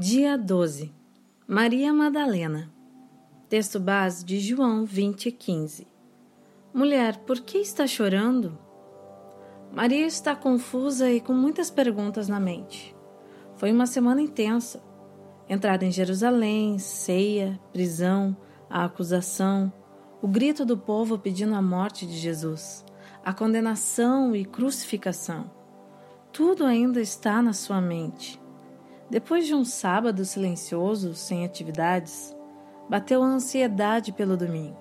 Dia 12 Maria Madalena Texto base de João 20, 15 Mulher, por que está chorando? Maria está confusa e com muitas perguntas na mente. Foi uma semana intensa. Entrada em Jerusalém, ceia, prisão, a acusação, o grito do povo pedindo a morte de Jesus, a condenação e crucificação. Tudo ainda está na sua mente. Depois de um sábado silencioso, sem atividades, bateu a ansiedade pelo domingo.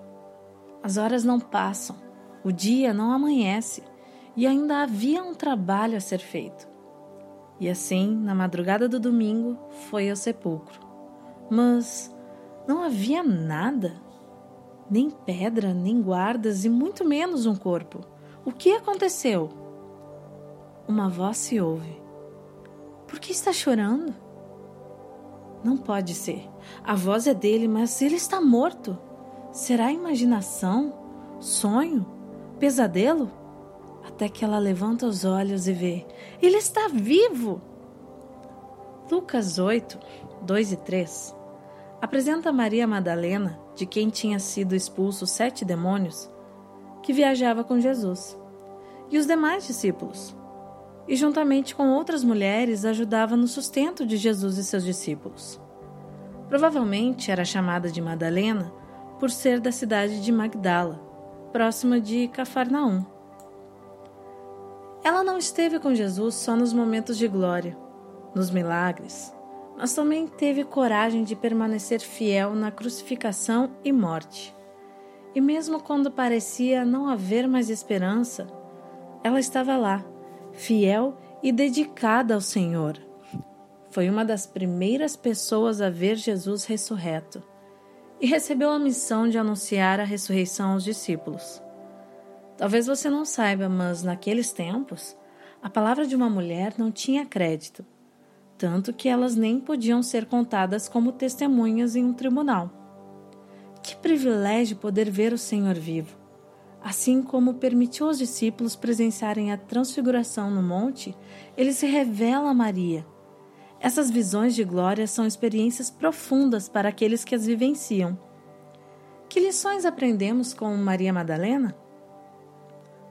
As horas não passam, o dia não amanhece e ainda havia um trabalho a ser feito. E assim, na madrugada do domingo, foi ao sepulcro. Mas não havia nada, nem pedra, nem guardas e muito menos um corpo. O que aconteceu? Uma voz se ouve. Por que está chorando? Não pode ser. A voz é dele, mas ele está morto. Será imaginação? Sonho? Pesadelo? Até que ela levanta os olhos e vê: Ele está vivo! Lucas 8, 2 e 3 apresenta Maria Madalena, de quem tinha sido expulso sete demônios, que viajava com Jesus, e os demais discípulos e, juntamente com outras mulheres, ajudava no sustento de Jesus e seus discípulos. Provavelmente era chamada de Madalena por ser da cidade de Magdala, próxima de Cafarnaum. Ela não esteve com Jesus só nos momentos de glória, nos milagres, mas também teve coragem de permanecer fiel na crucificação e morte. E mesmo quando parecia não haver mais esperança, ela estava lá fiel e dedicada ao Senhor. Foi uma das primeiras pessoas a ver Jesus ressurreto e recebeu a missão de anunciar a ressurreição aos discípulos. Talvez você não saiba, mas naqueles tempos, a palavra de uma mulher não tinha crédito, tanto que elas nem podiam ser contadas como testemunhas em um tribunal. Que privilégio poder ver o Senhor vivo! Assim como permitiu aos discípulos presenciarem a transfiguração no monte, ele se revela a Maria. Essas visões de glória são experiências profundas para aqueles que as vivenciam. Que lições aprendemos com Maria Madalena?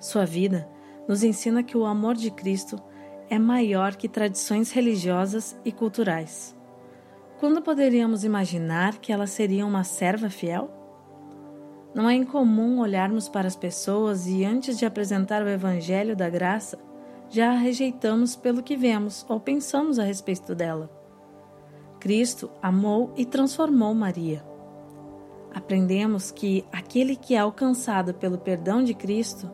Sua vida nos ensina que o amor de Cristo é maior que tradições religiosas e culturais. Quando poderíamos imaginar que ela seria uma serva fiel? Não é incomum olharmos para as pessoas e, antes de apresentar o Evangelho da graça, já a rejeitamos pelo que vemos ou pensamos a respeito dela. Cristo amou e transformou Maria. Aprendemos que aquele que é alcançado pelo perdão de Cristo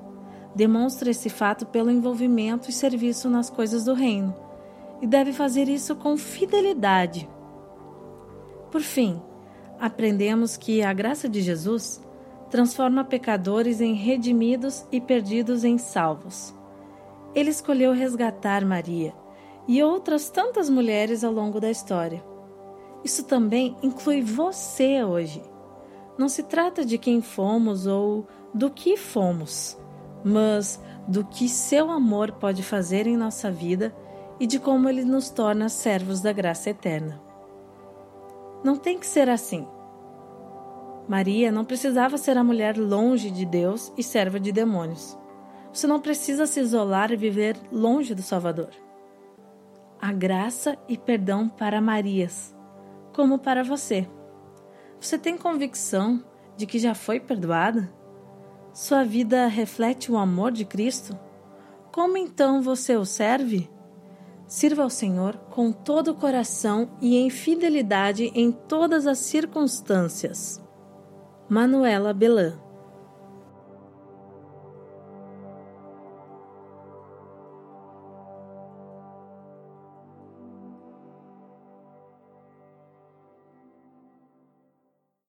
demonstra esse fato pelo envolvimento e serviço nas coisas do reino e deve fazer isso com fidelidade. Por fim, aprendemos que a graça de Jesus transforma pecadores em redimidos e perdidos em salvos. Ele escolheu resgatar Maria e outras tantas mulheres ao longo da história. Isso também inclui você hoje. Não se trata de quem fomos ou do que fomos, mas do que seu amor pode fazer em nossa vida e de como ele nos torna servos da graça eterna. Não tem que ser assim. Maria não precisava ser a mulher longe de Deus e serva de demônios. Você não precisa se isolar e viver longe do Salvador. Há graça e perdão para Marias, como para você. Você tem convicção de que já foi perdoada? Sua vida reflete o amor de Cristo? Como então você o serve? Sirva ao Senhor com todo o coração e em fidelidade em todas as circunstâncias. Manuela Belan